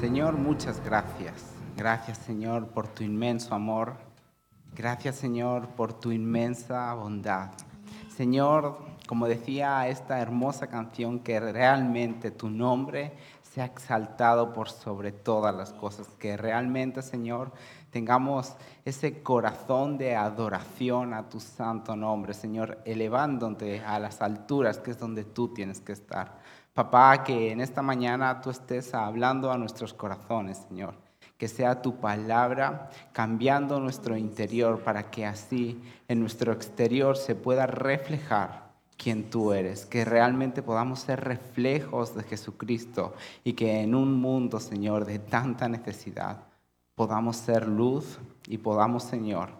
Señor, muchas gracias. Gracias, Señor, por tu inmenso amor. Gracias, Señor, por tu inmensa bondad. Señor, como decía esta hermosa canción, que realmente tu nombre sea exaltado por sobre todas las cosas, que realmente, Señor, tengamos ese corazón de adoración a tu santo nombre, Señor, elevándote a las alturas, que es donde tú tienes que estar. Papá, que en esta mañana tú estés hablando a nuestros corazones, Señor. Que sea tu palabra cambiando nuestro interior para que así en nuestro exterior se pueda reflejar quién tú eres, que realmente podamos ser reflejos de Jesucristo y que en un mundo, Señor, de tanta necesidad, podamos ser luz y podamos, Señor,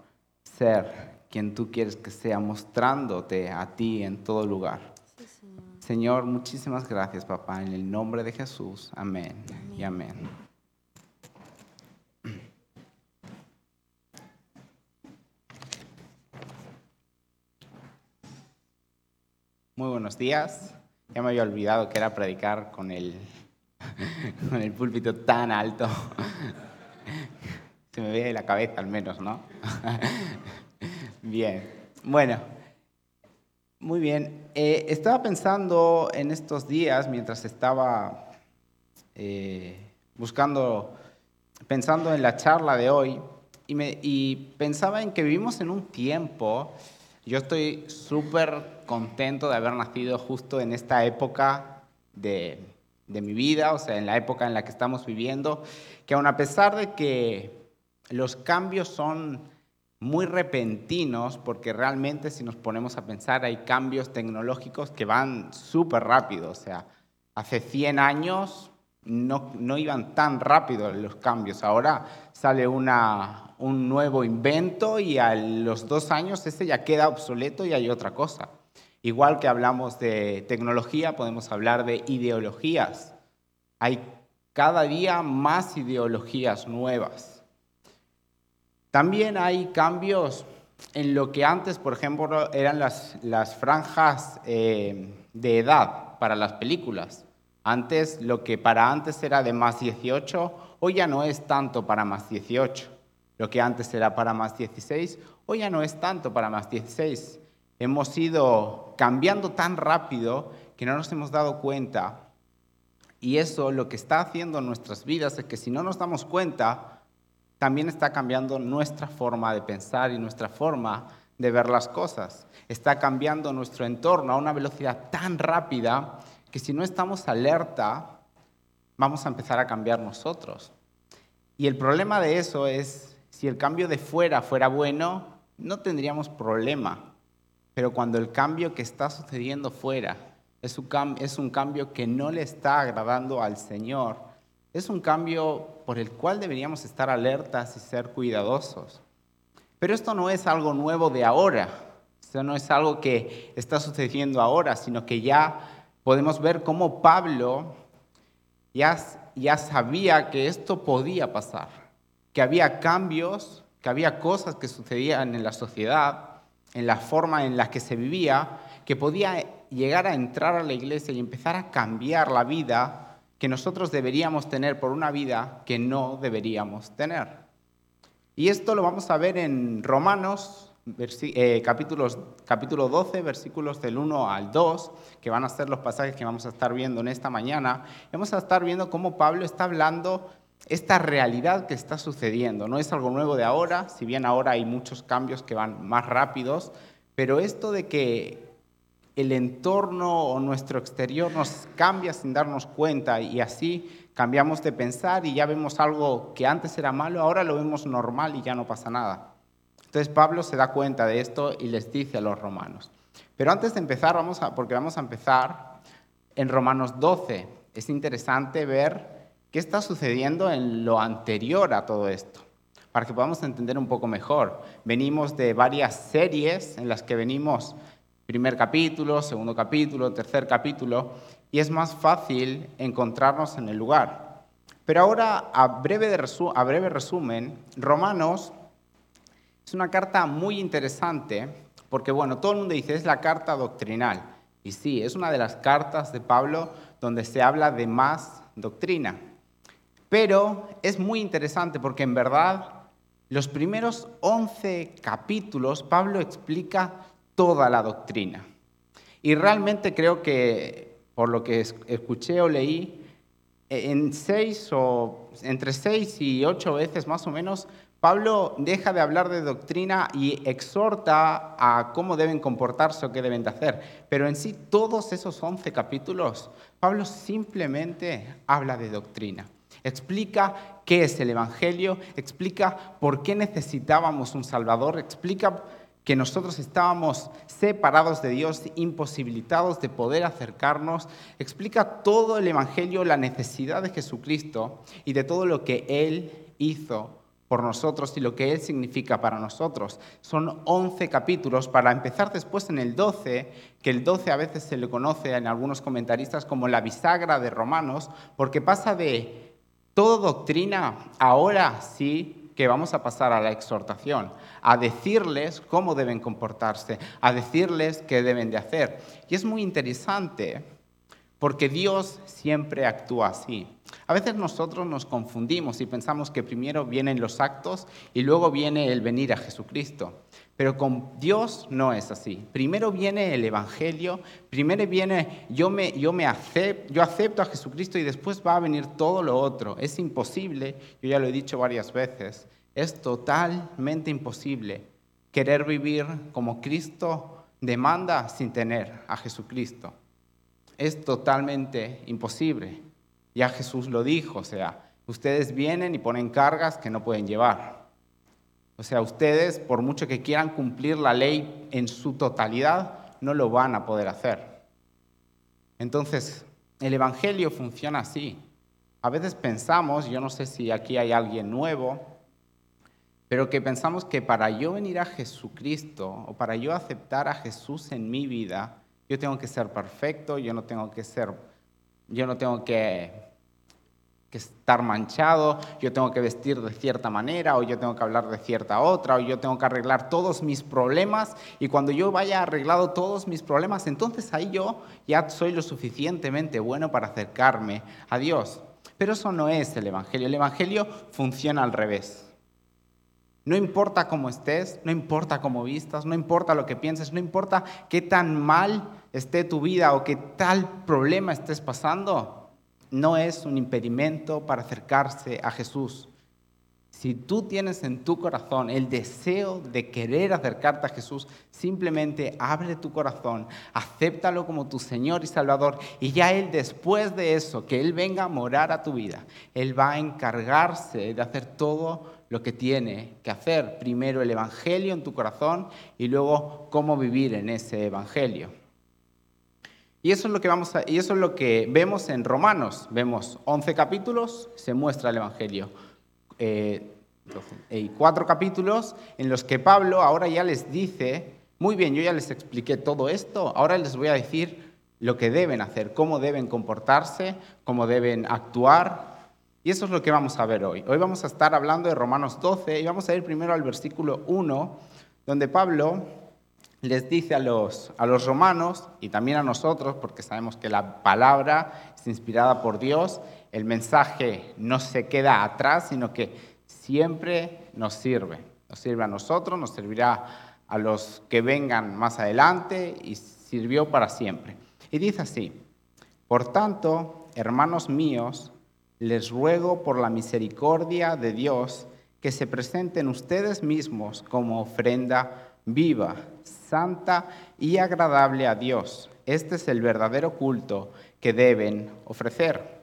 ser quien tú quieres que sea, mostrándote a ti en todo lugar. Señor, muchísimas gracias, papá, en el nombre de Jesús. Amén, y amén. Muy buenos días. Ya me había olvidado que era predicar con el, con el púlpito tan alto. Se me ve la cabeza al menos, ¿no? Bien. Bueno, muy bien. Eh, estaba pensando en estos días, mientras estaba eh, buscando, pensando en la charla de hoy, y, me, pensaba en que vivimos en un tiempo, yo estoy súper contento de haber nacido justo en esta época de, de mi vida, o sea, en la época en la que estamos viviendo, que aun a pesar de que los cambios son muy repentinos, porque realmente si nos ponemos a pensar hay cambios tecnológicos que van súper rápido. O sea, hace 100 años no, no, iban tan rápido los cambios. Ahora sale una, un nuevo invento y a los dos años ese ya queda obsoleto y hay otra cosa. Igual que hablamos de tecnología, podemos hablar de ideologías. Hay cada día más ideologías nuevas. También hay cambios en lo que antes, por ejemplo, eran las, las franjas eh, de edad para las películas. Antes, lo que para antes era de más 18, hoy ya no es tanto para más 18. Lo que antes era para más 16, hoy ya no es tanto para más 16. Hemos ido cambiando tan rápido que no nos hemos dado cuenta. Y eso lo que está haciendo en nuestras vidas es que si no nos damos cuenta, también está cambiando nuestra forma de pensar y nuestra forma de ver las cosas. Está cambiando nuestro entorno a una velocidad tan rápida que si no estamos alerta, vamos a empezar a cambiar nosotros. Y el problema de eso es, si el cambio de fuera fuera bueno, no tendríamos problema. Pero cuando el cambio que está sucediendo fuera es un, cambio que no le está agradando al Señor, es un cambio por el cual deberíamos estar alertas y ser cuidadosos. Pero esto no es algo nuevo de ahora, esto no es algo que está sucediendo ahora, sino que ya podemos ver cómo Pablo ya, ya sabía que esto podía pasar, que había cambios, que había cosas que sucedían en la sociedad, en la forma en la que se vivía, que podía llegar a entrar a la iglesia y empezar a cambiar la vida que nosotros deberíamos tener por una vida que no deberíamos tener. Y esto lo vamos a ver en Romanos, eh, capítulos, capítulo 12, versículos del 1 al 2, que van a ser los pasajes que vamos a estar viendo en esta mañana. Vamos a estar viendo cómo Pablo está hablando esta realidad que está sucediendo. No es algo nuevo de ahora, si bien ahora hay muchos cambios que van más rápidos, pero esto de que el entorno o nuestro exterior nos cambia sin darnos cuenta y así cambiamos de pensar y ya vemos algo que antes era malo, ahora lo vemos normal y ya no pasa nada. Entonces Pablo se da cuenta de esto y les dice a los romanos. Pero antes de empezar, vamos a, porque vamos a empezar en Romanos 12, es interesante ver qué está sucediendo en lo anterior a todo esto, para que podamos entender un poco mejor. Venimos de varias series en las que venimos primer capítulo, segundo capítulo, tercer capítulo, y es más fácil encontrarnos en el lugar. Pero ahora, a breve, a breve resumen, Romanos es una carta muy interesante, porque bueno, todo el mundo dice, es la carta doctrinal. Y sí, es una de las cartas de Pablo donde se habla de más doctrina. Pero es muy interesante porque en verdad los primeros 11 capítulos Pablo explica toda la doctrina. Y realmente creo que, por lo que escuché o leí, en seis o entre seis y ocho veces más o menos, Pablo deja de hablar de doctrina y exhorta a cómo deben comportarse o qué deben de hacer. Pero en sí, todos esos once capítulos, Pablo simplemente habla de doctrina. Explica qué es el Evangelio, explica por qué necesitábamos un Salvador, explica que nosotros estábamos separados de Dios, imposibilitados de poder acercarnos, explica todo el Evangelio, la necesidad de Jesucristo y de todo lo que Él hizo por nosotros y lo que Él significa para nosotros. Son 11 capítulos para empezar después en el 12, que el 12 a veces se le conoce en algunos comentaristas como la bisagra de Romanos, porque pasa de toda doctrina, ahora sí que vamos a pasar a la exhortación, a decirles cómo deben comportarse, a decirles qué deben de hacer. Y es muy interesante porque Dios siempre actúa así. A veces nosotros nos confundimos y pensamos que primero vienen los actos y luego viene el venir a Jesucristo. Pero con Dios no es así. Primero viene el Evangelio, primero viene yo me, yo me acepto, yo acepto a Jesucristo y después va a venir todo lo otro. Es imposible, yo ya lo he dicho varias veces, es totalmente imposible querer vivir como Cristo demanda sin tener a Jesucristo. Es totalmente imposible. Ya Jesús lo dijo, o sea, ustedes vienen y ponen cargas que no pueden llevar. O sea, ustedes, por mucho que quieran cumplir la ley en su totalidad, no lo van a poder hacer. Entonces, el Evangelio funciona así. A veces pensamos, yo no sé si aquí hay alguien nuevo, pero que pensamos que para yo venir a Jesucristo o para yo aceptar a Jesús en mi vida, yo tengo que ser perfecto, yo no tengo que ser, yo no tengo que que estar manchado, yo tengo que vestir de cierta manera, o yo tengo que hablar de cierta otra, o yo tengo que arreglar todos mis problemas, y cuando yo vaya arreglado todos mis problemas, entonces ahí yo ya soy lo suficientemente bueno para acercarme a Dios. Pero eso no es el Evangelio, el Evangelio funciona al revés. No importa cómo estés, no importa cómo vistas, no importa lo que pienses, no importa qué tan mal esté tu vida o qué tal problema estés pasando, no es un impedimento para acercarse a Jesús. Si tú tienes en tu corazón el deseo de querer acercarte a Jesús, simplemente abre tu corazón, acéptalo como tu Señor y Salvador y ya Él después de eso, que Él venga a morar a tu vida, Él va a encargarse de hacer todo lo que tiene que hacer. Primero el Evangelio en tu corazón y luego cómo vivir en ese Evangelio. Y eso es lo que, vamos y eso es lo que vemos en Romanos. Vemos 11 capítulos, se muestra el Evangelio. Eh, y cuatro capítulos en los que Pablo ahora ya les dice, muy bien, yo ya les expliqué todo esto, ahora les voy a decir lo que deben hacer, cómo deben comportarse, cómo deben actuar. Y eso es lo que vamos a ver hoy. Hoy vamos a estar hablando de Romanos 12 y vamos a ir primero al versículo 1, donde Pablo les dice a los, a los romanos y también a nosotros, porque sabemos que la palabra es inspirada por Dios, el mensaje no se queda atrás, sino que siempre nos sirve. Nos sirve a nosotros, nos servirá a los que vengan más adelante y sirvió para siempre. Y dice así, por tanto, hermanos míos, les ruego por la misericordia de Dios que se presenten ustedes mismos como ofrenda viva, santa y agradable a Dios. Este es el verdadero culto que deben ofrecer.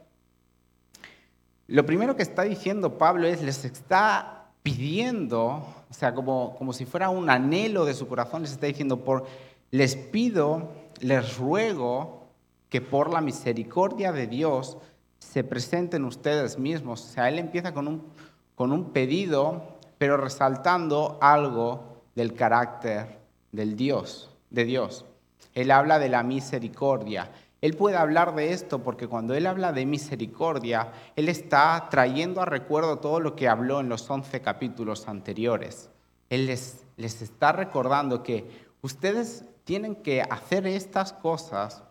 Lo primero que está diciendo Pablo es, les está pidiendo, o sea, como, como si fuera un anhelo de su corazón, les está diciendo, por, les pido, les ruego que por la misericordia de Dios se presenten ustedes mismos. O sea, él empieza con un, con un pedido, pero resaltando algo del carácter del Dios, de Dios. Él habla de la misericordia. Él puede hablar de esto porque cuando él habla de misericordia, él está trayendo a recuerdo todo lo que habló en los 11 capítulos anteriores. Él les, les está recordando que ustedes tienen que hacer estas cosas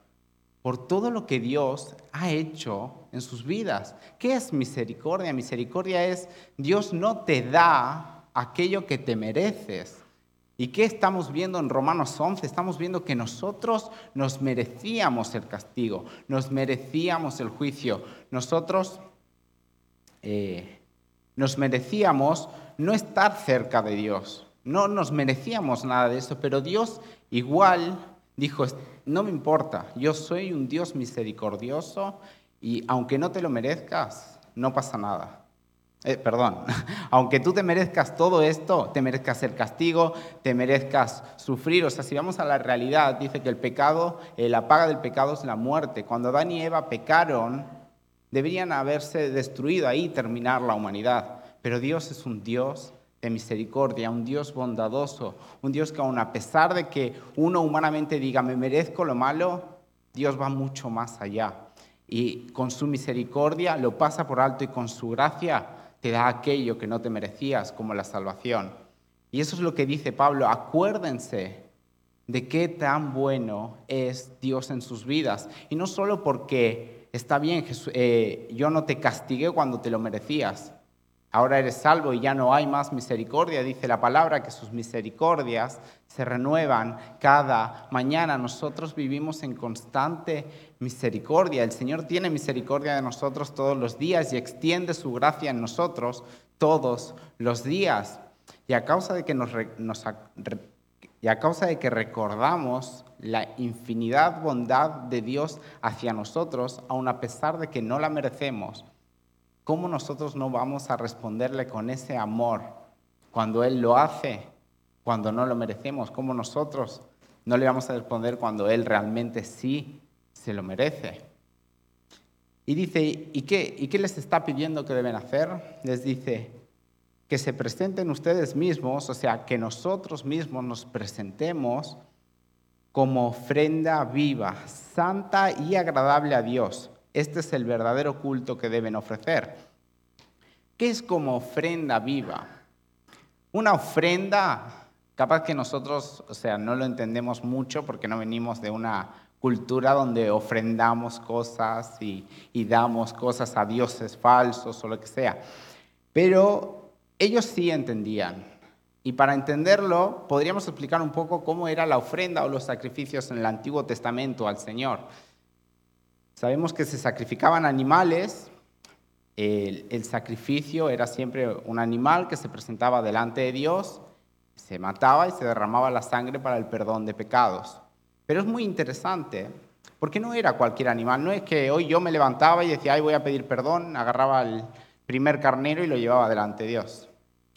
por todo lo que Dios ha hecho en sus vidas. ¿Qué es misericordia? Misericordia es Dios no te da aquello que te mereces. ¿Y qué estamos viendo en Romanos 11? Estamos viendo que nosotros nos merecíamos el castigo, nos merecíamos el juicio, nosotros eh, nos merecíamos no estar cerca de Dios, no nos merecíamos nada de eso, pero Dios igual dijo, no me importa, yo soy un Dios misericordioso y aunque no te lo merezcas, no pasa nada. Eh, perdón, aunque tú te merezcas todo esto, te merezcas el castigo, te merezcas sufrir. O sea, si vamos a la realidad, dice que el pecado, eh, la paga del pecado es la muerte. Cuando Adán y Eva pecaron, deberían haberse destruido ahí, terminar la humanidad. Pero Dios es un Dios de misericordia, un Dios bondadoso, un Dios que aun a pesar de que uno humanamente diga, me merezco lo malo, Dios va mucho más allá. Y con su misericordia lo pasa por alto y con su gracia te da aquello que no te merecías, como la salvación. Y eso es lo que dice Pablo, acuérdense de qué tan bueno es Dios en sus vidas. Y no solo porque está bien, eh, yo no te castigué cuando te lo merecías, ahora eres salvo y ya no hay más misericordia. Dice la palabra que sus misericordias se renuevan cada mañana. Nosotros vivimos en constante misericordia. El Señor tiene misericordia de nosotros todos los días y extiende su gracia en nosotros todos los días. Y a causa de que, nos, y a causa de que recordamos la infinidad bondad de Dios hacia nosotros, aun a pesar de que no la merecemos, ¿cómo nosotros no vamos a responderle con ese amor cuando Él lo hace, cuando no lo merecemos? ¿Cómo nosotros no le vamos a responder cuando Él realmente sí se lo merece? Y dice, ¿y qué, ¿y qué les está pidiendo que deben hacer? Les dice, que se presenten ustedes mismos, o sea, que nosotros mismos nos presentemos como ofrenda viva, santa y agradable a Dios este es el verdadero culto que deben ofrecer. ¿Qué es como ofrenda viva? Una ofrenda, capaz que nosotros, o sea, no lo entendemos mucho porque no venimos de una cultura donde ofrendamos cosas y, y damos cosas a dioses falsos o lo que sea. Pero ellos sí entendían. Y para entenderlo, podríamos explicar un poco cómo era la ofrenda o los sacrificios en el Antiguo Testamento al Señor. Sabemos que se sacrificaban animales. El, sacrificio era siempre un animal que se presentaba delante de Dios, se mataba y se derramaba la sangre para el perdón de pecados. Pero es muy interesante, porque no era cualquier animal. No es que hoy yo me levantaba y decía, ay, voy a pedir perdón, agarraba al primer carnero y lo llevaba delante de Dios.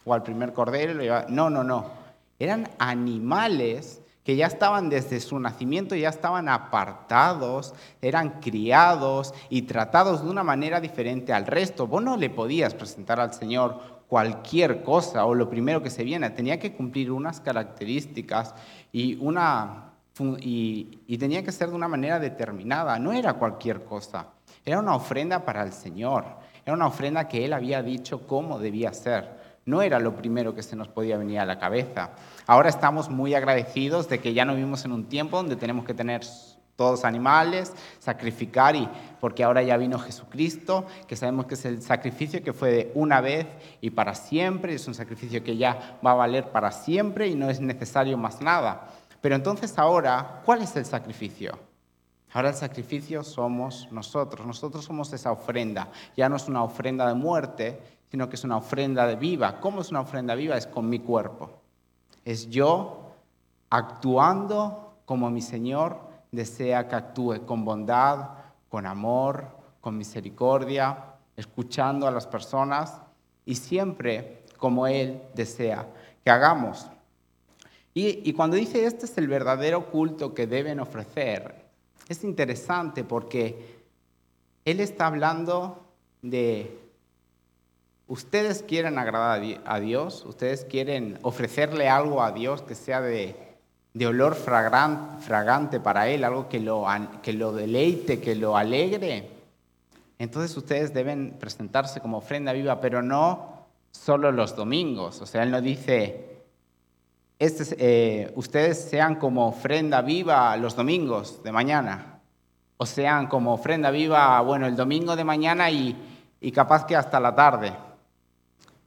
O al primer cordero y lo llevaba. No, no, no. Eran animales que ya estaban desde su nacimiento, ya estaban apartados, eran criados y tratados de una manera diferente al resto. Vos no le podías presentar al Señor cualquier cosa o lo primero que se viene, tenía que cumplir unas características y, una, y, y tenía que ser de una manera determinada, no era cualquier cosa, era una ofrenda para el Señor, era una ofrenda que Él había dicho cómo debía ser no era lo primero que se nos podía venir a la cabeza. Ahora estamos muy agradecidos de que ya no vivimos en un tiempo donde tenemos que tener todos animales, sacrificar, y porque ahora ya vino Jesucristo, que sabemos que es el sacrificio que fue de una vez y para siempre, es un sacrificio que ya va a valer para siempre y no es necesario más nada. Pero entonces ahora, ¿cuál es el sacrificio? Ahora el sacrificio somos nosotros, nosotros somos esa ofrenda, ya no es una ofrenda de muerte, sino que es una ofrenda viva. ¿Cómo es una ofrenda viva? Es con mi cuerpo. Es yo actuando como mi Señor desea que actúe, con bondad, con amor, con misericordia, escuchando a las personas y siempre como Él desea que hagamos. Y, cuando dice este es el verdadero culto que deben ofrecer, es interesante porque Él está hablando de ustedes quieren agradar a Dios, ustedes quieren ofrecerle algo a Dios que sea de, olor fragante para Él, algo que lo, deleite, que lo alegre, entonces ustedes deben presentarse como ofrenda viva, pero no solo los domingos. O sea, Él no dice, este, eh, ustedes sean como ofrenda viva los domingos de mañana. o sean como ofrenda viva, bueno, el domingo de mañana y capaz que hasta la tarde.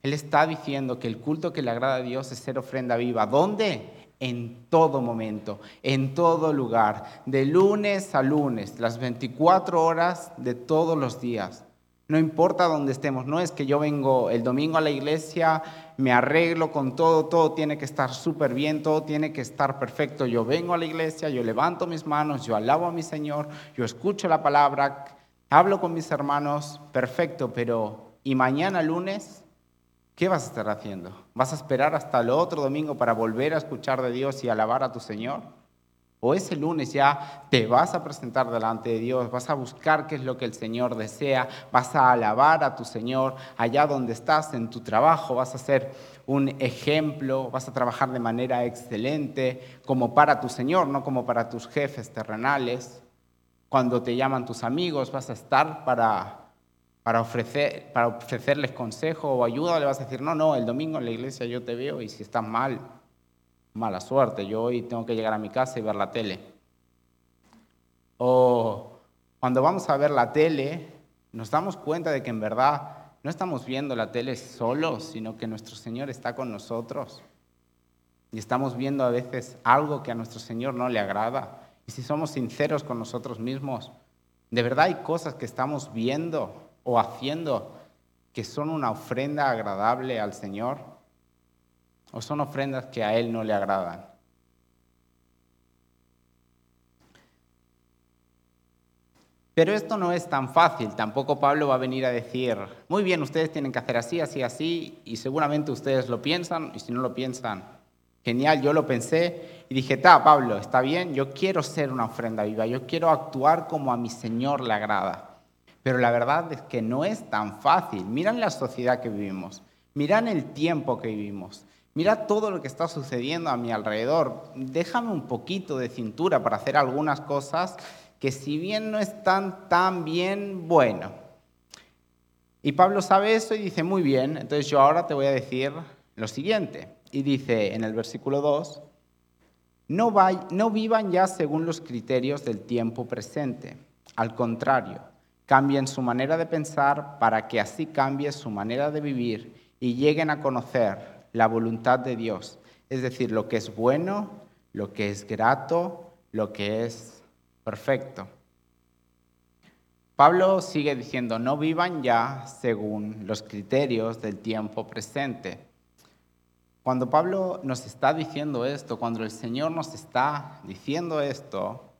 Él está diciendo que el culto que le agrada a Dios es ser ofrenda viva. ¿Dónde? En todo momento, en todo lugar, de lunes a lunes, las 24 horas de todos los días. No importa dónde estemos, no es que yo vengo el domingo a la iglesia, me arreglo con todo, todo tiene que estar súper bien, todo tiene que estar perfecto. Yo vengo a la iglesia, yo levanto mis manos, yo alabo a mi Señor, yo escucho la palabra, hablo con mis hermanos, perfecto, pero ¿y mañana lunes? ¿Qué vas a estar haciendo? ¿Vas a esperar hasta el otro domingo para volver a escuchar de Dios y alabar a tu Señor? ¿O ese lunes ya te vas a presentar delante de Dios, vas a buscar qué es lo que el Señor desea, vas a alabar a tu Señor allá donde estás, en tu trabajo, vas a ser un ejemplo, vas a trabajar de manera excelente como para tu Señor, no como para tus jefes terrenales? Cuando te llaman tus amigos, vas a estar para para, ofrecer, para ofrecerles consejo o ayuda, le vas a decir, no, no, el domingo en la iglesia yo te veo y si estás mal, mala suerte, yo hoy tengo que llegar a mi casa y ver la tele. O cuando vamos a ver la tele, nos damos cuenta de que en verdad no estamos viendo la tele solos, sino que nuestro Señor está con nosotros. Y estamos viendo a veces algo que a nuestro Señor no le agrada. Y si somos sinceros con nosotros mismos, de verdad hay cosas que estamos viendo o haciendo que son una ofrenda agradable al Señor o son ofrendas que a Él no le agradan. Pero esto no es tan fácil, tampoco Pablo va a venir a decir, muy bien, ustedes tienen que hacer así, así, así, y seguramente ustedes lo piensan, y si no lo piensan, genial, yo lo pensé y dije, ta, Pablo, está bien, yo quiero ser una ofrenda viva, yo quiero actuar como a mi Señor le agrada. Pero la verdad es que no es tan fácil. Miran la sociedad que vivimos, miran el tiempo que vivimos, mira todo lo que está sucediendo a mi alrededor. Déjame un poquito de cintura para hacer algunas cosas que si bien no están tan bien, bueno. Y Pablo sabe eso y dice, muy bien, entonces yo ahora te voy a decir lo siguiente. Y dice en el versículo 2, no, no vivan ya según los criterios del tiempo presente. Al contrario, Cambien su manera de pensar para que así cambie su manera de vivir y lleguen a conocer la voluntad de Dios, es decir, lo que es bueno, lo que es grato, lo que es perfecto. Pablo sigue diciendo, no vivan ya según los criterios del tiempo presente. Cuando Pablo nos está diciendo esto, cuando el Señor nos está diciendo esto,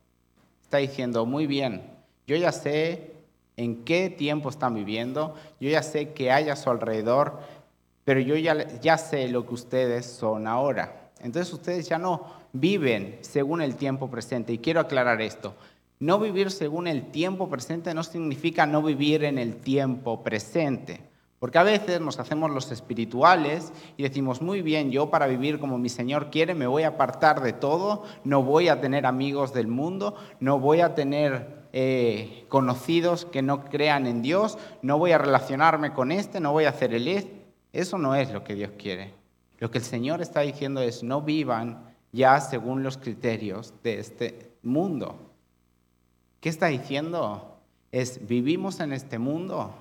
está diciendo, muy bien, yo ya sé en qué tiempo están viviendo, yo ya sé qué hay a su alrededor, pero yo ya, ya sé lo que ustedes son ahora. Entonces ustedes ya no viven según el tiempo presente. Y quiero aclarar esto. No vivir según el tiempo presente no significa no vivir en el tiempo presente. Porque a veces nos hacemos los espirituales y decimos, muy bien, yo para vivir como mi Señor quiere me voy a apartar de todo, no voy a tener amigos del mundo, no voy a tener eh, conocidos que no crean en Dios, no voy a relacionarme con este, no voy a hacer el este. Eso no es lo que Dios quiere. Lo que el Señor está diciendo es no vivan ya según los criterios de este mundo. ¿Qué está diciendo? Es vivimos en este mundo,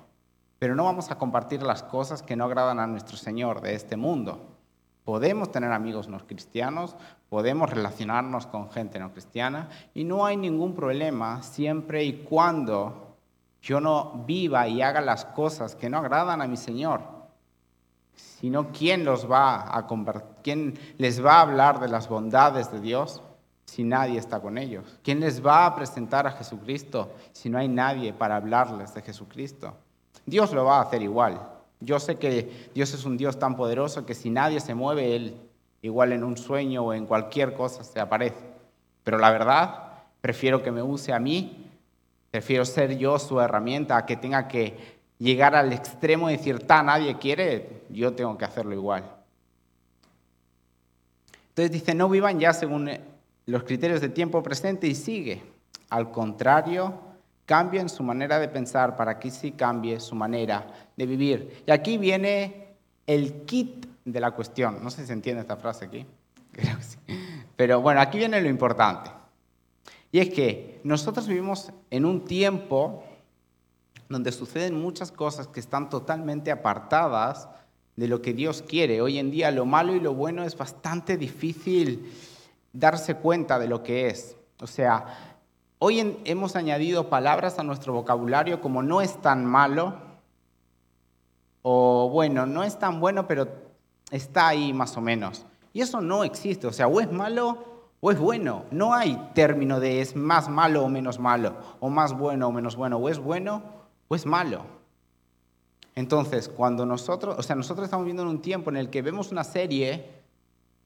pero no vamos a compartir las cosas que no agradan a nuestro Señor de este mundo. Podemos tener amigos no cristianos, podemos relacionarnos con gente no cristiana y no hay ningún problema siempre y cuando yo no viva y haga las cosas que no agradan a mi Señor. Sino quién los va a quién les va a hablar de las bondades de Dios si nadie está con ellos. ¿Quién les va a presentar a Jesucristo si no hay nadie para hablarles de Jesucristo? Dios lo va a hacer igual. Yo sé que Dios es un Dios tan poderoso que si nadie se mueve, Él igual en un sueño o en cualquier cosa se aparece. Pero la verdad, prefiero que me use a mí, prefiero ser yo su herramienta, a que tenga que llegar al extremo y decir, ta, nadie quiere, yo tengo que hacerlo igual. Entonces dice, no vivan ya según los criterios del tiempo presente y sigue. Al contrario, Cambien su manera de pensar para que sí cambie su manera de vivir. Y aquí viene el kit de la cuestión. No sé si se entiende esta frase aquí. Creo. Pero bueno, aquí viene lo importante. Y es que nosotros vivimos en un tiempo donde suceden muchas cosas que están totalmente apartadas de lo que Dios quiere. Hoy en día lo malo y lo bueno es bastante difícil darse cuenta de lo que es. O sea, hoy hemos añadido palabras a nuestro vocabulario como no es tan malo, o bueno, no es tan bueno, pero está ahí más o menos. Y eso no existe, o sea, o es malo o es bueno. No hay término de es más malo o menos malo, o más bueno o menos bueno, o es bueno o es malo. Entonces, cuando nosotros, o sea, nosotros estamos viendo en un tiempo en el que vemos una serie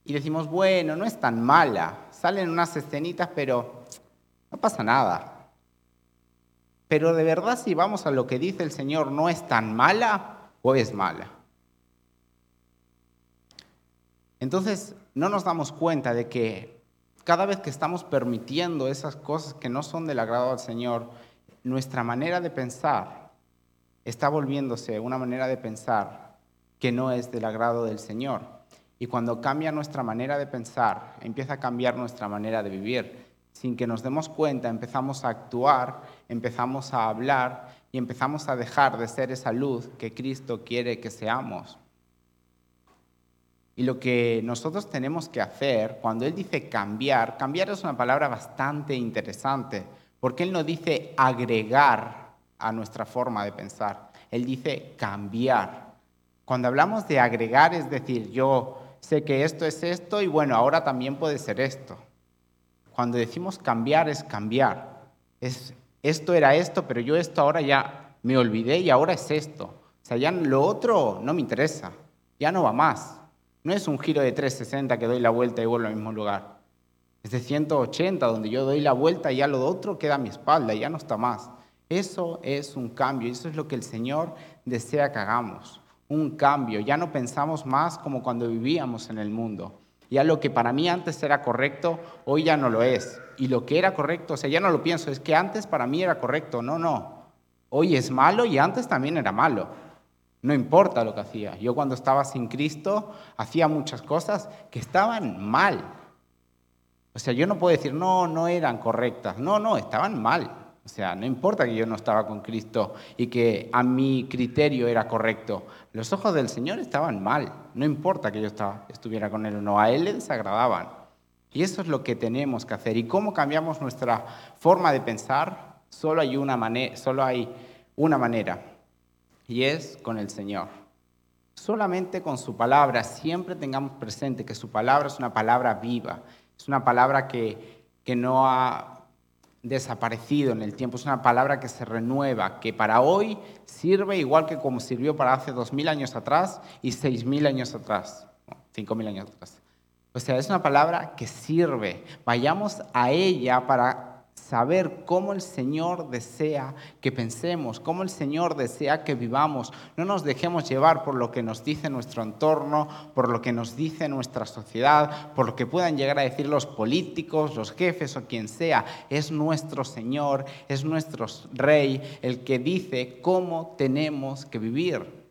y decimos, bueno, no es tan mala, salen unas escenitas, pero no pasa nada. Pero de verdad, si vamos a lo que dice el Señor, ¿no es tan mala o es mala? Entonces, no nos damos cuenta de que cada vez que estamos permitiendo esas cosas que no son del agrado del Señor, nuestra manera de pensar está volviéndose una manera de pensar que no es del agrado del Señor. Y cuando cambia nuestra manera de pensar, empieza a cambiar nuestra manera de vivir. Sin que nos demos cuenta, empezamos a actuar, empezamos a hablar y empezamos a dejar de ser esa luz que Cristo quiere que seamos. Y lo que nosotros tenemos que hacer, cuando Él dice cambiar, cambiar es una palabra bastante interesante, porque Él no dice agregar a nuestra forma de pensar, Él dice cambiar. Cuando hablamos de agregar, es decir, yo sé que esto es esto y bueno, ahora también puede ser esto. Cuando decimos cambiar es cambiar. Es, esto era esto, pero yo esto ahora ya me olvidé y ahora es esto. O sea, ya lo otro no me interesa, ya no va más. No es un giro de 360 que doy la vuelta y vuelvo al mismo lugar. Es de 180 donde yo doy la vuelta y ya lo otro queda a mi espalda y ya no está más. Eso es un cambio eso es lo que el Señor desea que hagamos. Un cambio. Ya no pensamos más como cuando vivíamos en el mundo. Ya lo que para mí antes era correcto, hoy ya no lo es. Y lo que era correcto, o sea, ya no lo pienso, es que antes para mí era correcto. No, no. Hoy es malo y antes también era malo. No importa lo que hacía. Yo cuando estaba sin Cristo hacía muchas cosas que estaban mal. O sea, yo no puedo decir, no, no eran correctas. No, no, estaban mal. O sea, no importa que yo no estaba con Cristo y que a mi criterio era correcto. Los ojos del Señor estaban mal. No importa que yo estuviera con Él o no. A Él le desagradaban. Y eso es lo que tenemos que hacer. ¿Y cómo cambiamos nuestra forma de pensar? Solo hay una, manera, solo hay una manera y es con el Señor. Solamente con su palabra, siempre tengamos presente que su palabra es una palabra viva, es una palabra que, que no ha desaparecido en el tiempo, es una palabra que se renueva, que para hoy sirve igual que como sirvió para hace dos mil años atrás y seis mil años atrás, cinco mil años atrás. O sea, es una palabra que sirve. Vayamos a ella para saber cómo el Señor desea que pensemos, cómo el Señor desea que vivamos. No nos dejemos llevar por lo que nos dice nuestro entorno, por lo que nos dice nuestra sociedad, por lo que puedan llegar a decir los políticos, los jefes o quien sea. Es nuestro Señor, es nuestro Rey el que dice cómo tenemos que vivir.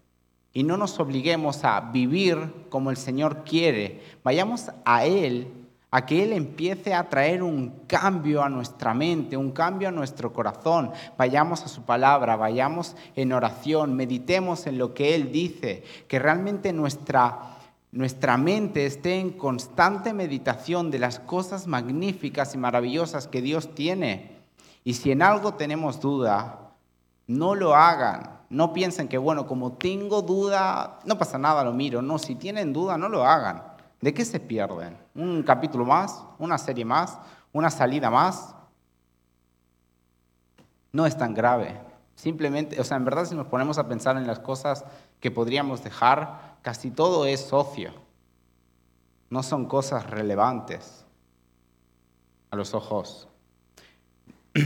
Y no nos obliguemos a vivir como el Señor quiere. Vayamos a Él a que Él empiece a traer un cambio a nuestra mente, un cambio a nuestro corazón. Vayamos a su palabra, vayamos en oración, meditemos en lo que Él dice, que realmente nuestra, nuestra mente esté en constante meditación de las cosas magníficas y maravillosas que Dios tiene. Y si en algo tenemos duda, no lo hagan. No piensen que, bueno, como tengo duda, no pasa nada, lo miro. No, si tienen duda, no lo hagan. ¿De qué se pierden? ¿Un capítulo más? ¿Una serie más? ¿Una salida más? No es tan grave. Simplemente, o sea, en verdad si nos ponemos a pensar en las cosas que podríamos dejar, casi todo es socio. No son cosas relevantes a los ojos.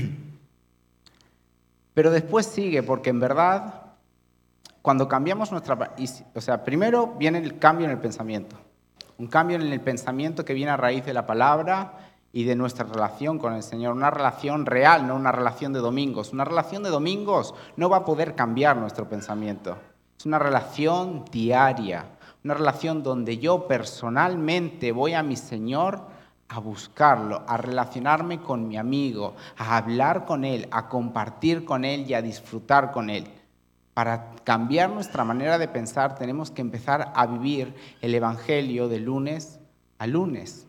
Pero después sigue, porque en verdad, cuando cambiamos nuestra... O sea, primero viene el cambio en el pensamiento un cambio en el pensamiento que viene a raíz de la palabra y de nuestra relación con el Señor, una relación real, no una relación de domingos. Una relación de domingos no va a poder cambiar nuestro pensamiento. Es una relación diaria, una relación donde yo personalmente voy a mi Señor a buscarlo, a relacionarme con mi amigo, a hablar con él, a compartir con él y a disfrutar con él. Para cambiar nuestra manera de pensar tenemos que empezar a vivir el Evangelio de lunes a lunes.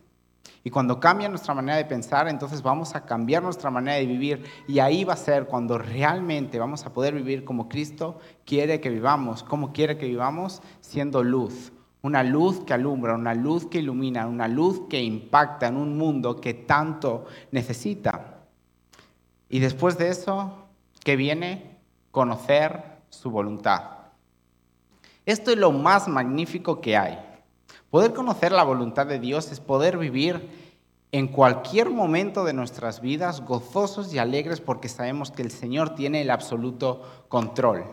Y cuando cambia nuestra manera de pensar, entonces vamos a cambiar nuestra manera de vivir y ahí va a ser cuando realmente vamos a poder vivir como Cristo quiere que vivamos, como quiere que vivamos, siendo luz. Una luz que alumbra, una luz que ilumina, una luz que impacta en un mundo que tanto necesita. Y después de eso, ¿qué viene? Conocer su voluntad. Esto es lo más magnífico que hay. Poder conocer la voluntad de Dios es poder vivir en cualquier momento de nuestras vidas gozosos y alegres porque sabemos que el Señor tiene el absoluto control.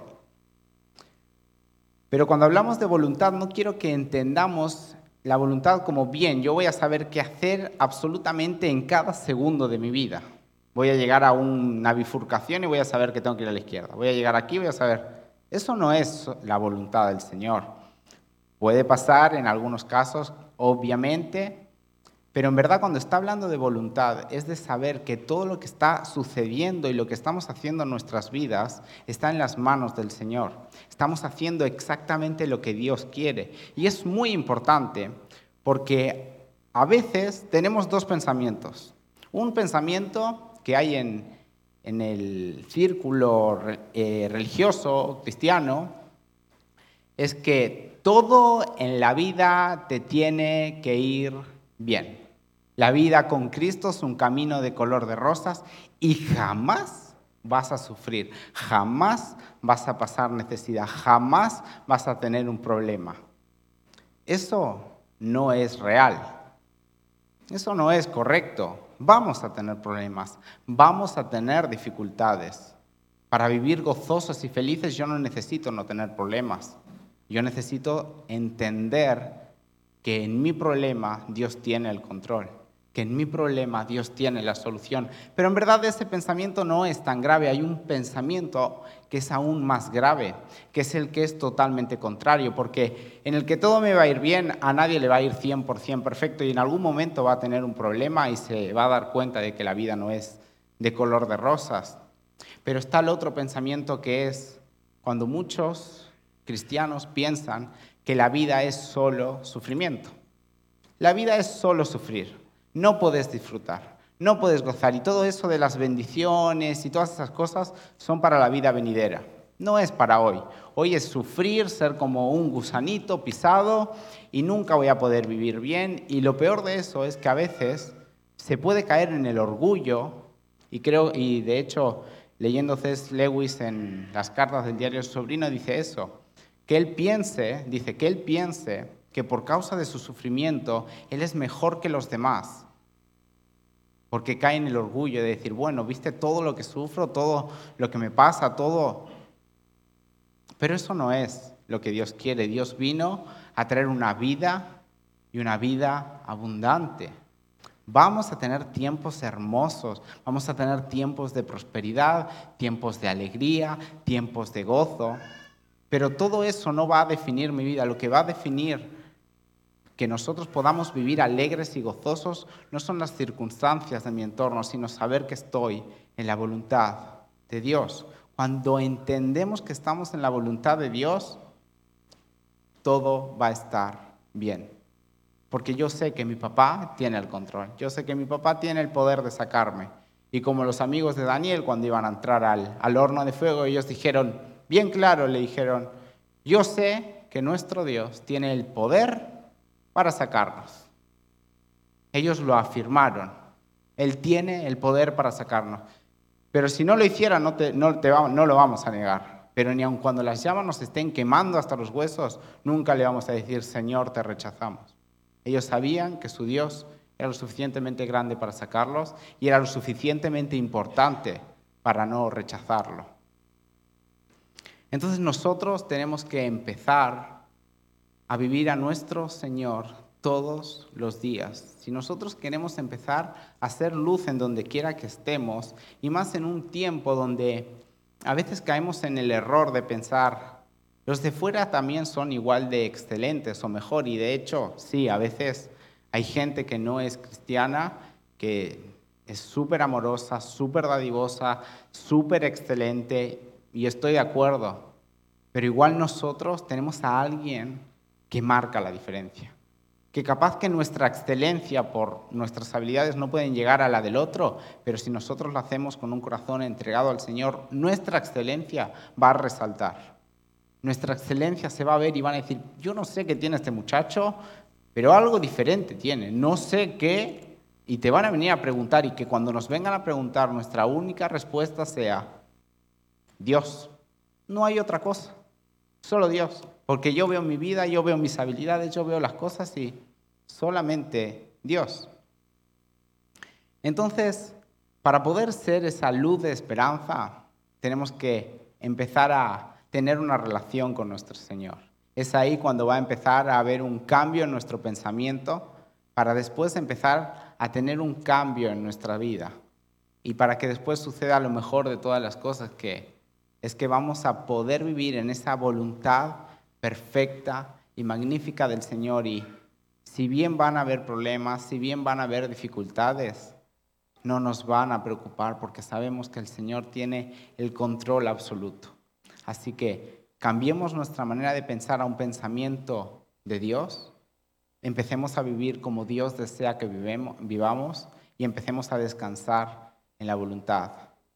Pero cuando hablamos de voluntad no quiero que entendamos la voluntad como bien, yo voy a saber qué hacer absolutamente en cada segundo de mi vida. Voy a llegar a una bifurcación y voy a saber que tengo que ir a la izquierda. Voy a llegar aquí y voy a saber. Eso no es la voluntad del Señor. Puede pasar en algunos casos, obviamente, pero en verdad cuando está hablando de voluntad es de saber que todo lo que está sucediendo y lo que estamos haciendo en nuestras vidas está en las manos del Señor. Estamos haciendo exactamente lo que Dios quiere. Y es muy importante porque a veces tenemos dos pensamientos. Un pensamiento que hay en, el círculo eh, religioso cristiano es que todo en la vida te tiene que ir bien. La vida con Cristo es un camino de color de rosas y jamás vas a sufrir, jamás vas a pasar necesidad, jamás vas a tener un problema. Eso no es real. Eso no es correcto. Vamos a tener problemas, vamos a tener dificultades. Para vivir gozosos y felices yo no necesito no tener problemas. Yo necesito entender que en mi problema Dios tiene el control, que en mi problema Dios tiene la solución. Pero en verdad ese pensamiento no es tan grave, hay un pensamiento que es aún más grave, que es el que es totalmente contrario, porque en el que todo me va a ir bien, a nadie le va a ir 100% perfecto y en algún momento va a tener un problema y se va a dar cuenta de que la vida no es de color de rosas. Pero está el otro pensamiento que es cuando muchos cristianos piensan que la vida es solo sufrimiento. La vida es solo sufrir. No puedes disfrutar, no puedes gozar. Y todo eso de las bendiciones y todas esas cosas son para la vida venidera. No es para hoy. Hoy es sufrir, ser como un gusanito pisado y nunca voy a poder vivir bien. Y lo peor de eso es que a veces se puede caer en el orgullo y creo, y de hecho, leyendo C.S. Lewis en las cartas del diario Sobrino, dice eso que él piense, dice, que él piense que por causa de su sufrimiento él es mejor que los demás. Porque cae en el orgullo de decir, bueno, viste todo lo que sufro, todo lo que me pasa, todo. Pero eso no es lo que Dios quiere. Dios vino a traer una vida y una vida abundante. Vamos a tener tiempos hermosos, vamos a tener tiempos de prosperidad, tiempos de alegría, tiempos de gozo, pero todo eso no va a definir mi vida. Lo que va a definir que nosotros podamos vivir alegres y gozosos no son las circunstancias de mi entorno, sino saber que estoy en la voluntad de Dios. Cuando entendemos que estamos en la voluntad de Dios, todo va a estar bien. Porque yo sé que mi papá tiene el control, yo sé que mi papá tiene el poder de sacarme. Y como los amigos de Daniel cuando iban a entrar al, al horno de fuego, ellos dijeron, bien claro le dijeron, yo sé que nuestro Dios tiene el poder para sacarnos. Ellos lo afirmaron. Él tiene el poder para sacarnos. Pero si no lo hiciera, no, lo vamos a negar. Pero ni aun cuando las llamas nos estén quemando hasta los huesos, nunca le vamos a decir, Señor, te rechazamos. Ellos sabían que su Dios era lo suficientemente grande para sacarlos y era lo suficientemente importante para no rechazarlo. Entonces nosotros tenemos que empezar a vivir a nuestro Señor todos los días. Si nosotros queremos empezar a hacer luz en donde quiera que estemos, y más en un tiempo donde a veces caemos en el error de pensar, los de fuera también son igual de excelentes o mejor, y de hecho, sí, a veces Hay gente que no es cristiana, que es súper amorosa, súper dadivosa, súper excelente, y estoy de acuerdo. Pero igual nosotros tenemos a alguien que marca la diferencia. Que capaz que nuestra excelencia por nuestras habilidades no pueden llegar a la del otro, pero si nosotros lo hacemos con un corazón entregado al Señor, nuestra excelencia va a resaltar. Nuestra excelencia se va a ver y van a decir, yo no sé qué tiene este muchacho, pero algo diferente tiene, no sé qué, y te van a venir a preguntar y que cuando nos vengan a preguntar nuestra única respuesta sea, Dios, no hay otra cosa, solo Dios. Porque yo veo mi vida, yo veo mis habilidades, yo veo las cosas y solamente Dios. Entonces, para poder ser esa luz de esperanza, tenemos que empezar a tener una relación con nuestro Señor. Es ahí cuando va a empezar a haber un cambio en nuestro pensamiento para después empezar a tener un cambio en nuestra vida y para que después suceda lo mejor de todas las cosas que es que vamos a poder vivir en esa voluntad perfecta y magnífica del Señor. Y si bien van a haber problemas, si bien van a haber dificultades, no nos van a preocupar porque sabemos que el Señor tiene el control absoluto. Así que cambiemos nuestra manera de pensar a un pensamiento de Dios, empecemos a vivir como Dios desea que vivamos y empecemos a descansar en la voluntad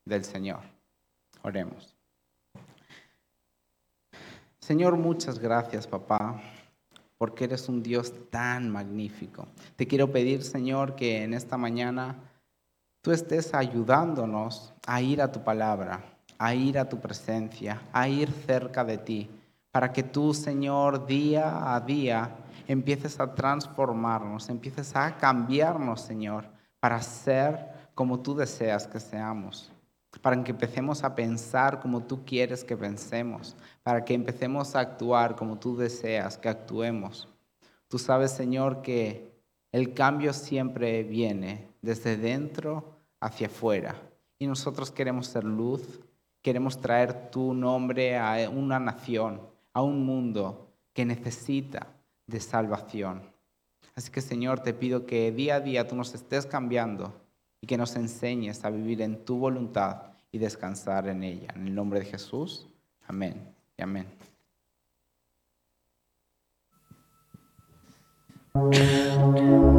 del Señor. Oremos. Señor, muchas gracias, papá, porque eres un Dios tan magnífico. Te quiero pedir, Señor, que en esta mañana tú estés ayudándonos a ir a tu palabra, a ir a tu presencia, a ir cerca de ti, para que tú, Señor, día a día empieces a transformarnos, empieces a cambiarnos, Señor, para ser como tú deseas que seamos para que empecemos a pensar como tú quieres que pensemos, para que empecemos a actuar como tú deseas que actuemos. Tú sabes, Señor, que el cambio siempre viene desde dentro hacia afuera. Y nosotros queremos ser luz, queremos traer tu nombre a una nación, a un mundo que necesita de salvación. Así que, Señor, te pido que día a día tú nos estés cambiando y que nos enseñes a vivir en tu voluntad y descansar en ella. En el nombre de Jesús, amén y amén.